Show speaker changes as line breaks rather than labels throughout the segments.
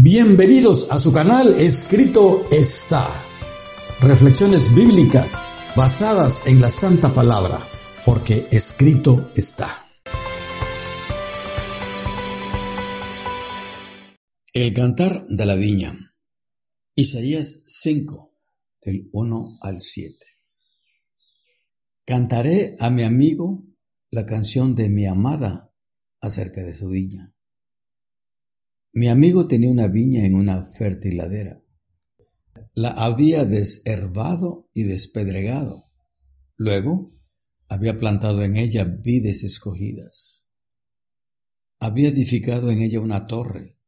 Bienvenidos a su canal Escrito está. Reflexiones bíblicas basadas en la Santa Palabra, porque escrito está. El cantar de la viña. Isaías 5, del 1 al 7. Cantaré a mi amigo la canción de mi amada acerca de su viña. Mi amigo tenía una viña en una fértil ladera. La había desherbado y despedregado. Luego había plantado en ella vides escogidas. Había edificado en ella una torre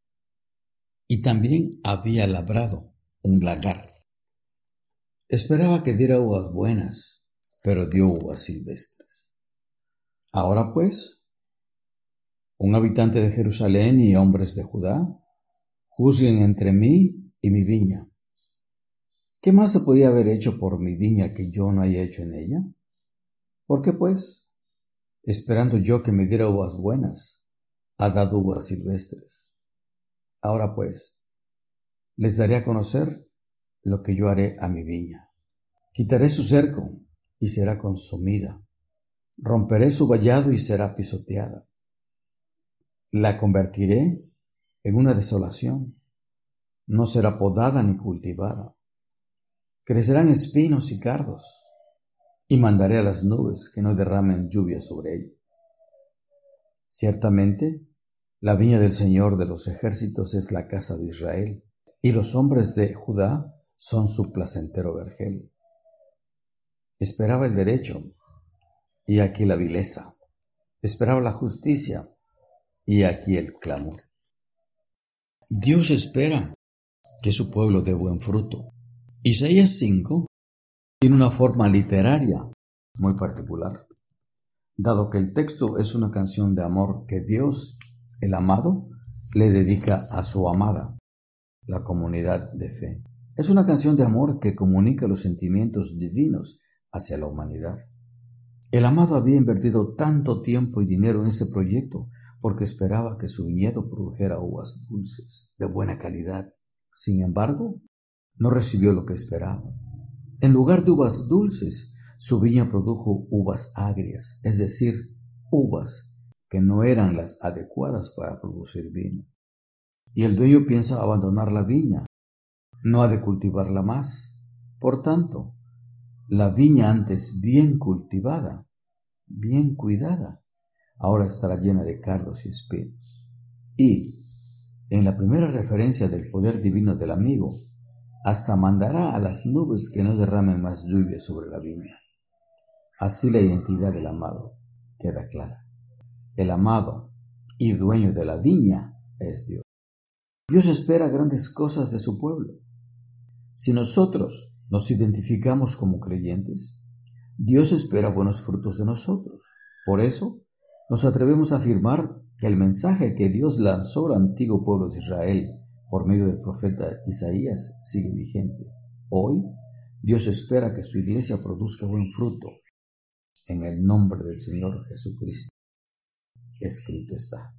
y también había labrado un lagar. Esperaba que diera uvas buenas, pero dio uvas silvestres. Ahora pues, un habitante de Jerusalén y hombres de Judá, juzguen entre mí y mi viña. ¿Qué más se podía haber hecho por mi viña que yo no haya hecho en ella? ¿Por qué pues, esperando yo que me diera uvas buenas, ha dado uvas silvestres? Ahora pues, les daré a conocer lo que yo haré a mi viña. Quitaré su cerco y será consumida. Romperé su vallado y será pisoteada la convertiré en una desolación. No será podada ni cultivada. Crecerán espinos y cardos, y mandaré a las nubes que no derramen lluvia sobre ella. Ciertamente, la viña del Señor de los ejércitos es la casa de Israel, y los hombres de Judá son su placentero vergel. Esperaba el derecho, y aquí la vileza. Esperaba la justicia, y aquí el clamor. Dios espera que su pueblo dé buen fruto. Isaías 5 tiene una forma literaria muy particular, dado que el texto es una canción de amor que Dios, el amado, le dedica a su amada, la comunidad de fe. Es una canción de amor que comunica los sentimientos divinos hacia la humanidad. El amado había invertido tanto tiempo y dinero en ese proyecto porque esperaba que su viñedo produjera uvas dulces, de buena calidad. Sin embargo, no recibió lo que esperaba. En lugar de uvas dulces, su viña produjo uvas agrias, es decir, uvas que no eran las adecuadas para producir vino. Y el dueño piensa abandonar la viña, no ha de cultivarla más. Por tanto, la viña antes bien cultivada, bien cuidada, ahora estará llena de cardos y espinos. Y, en la primera referencia del poder divino del amigo, hasta mandará a las nubes que no derramen más lluvia sobre la viña. Así la identidad del amado queda clara. El amado y dueño de la viña es Dios. Dios espera grandes cosas de su pueblo. Si nosotros nos identificamos como creyentes, Dios espera buenos frutos de nosotros. Por eso, nos atrevemos a afirmar que el mensaje que Dios lanzó al antiguo pueblo de Israel por medio del profeta Isaías sigue vigente. Hoy, Dios espera que su iglesia produzca buen fruto. En el nombre del Señor Jesucristo. Escrito está.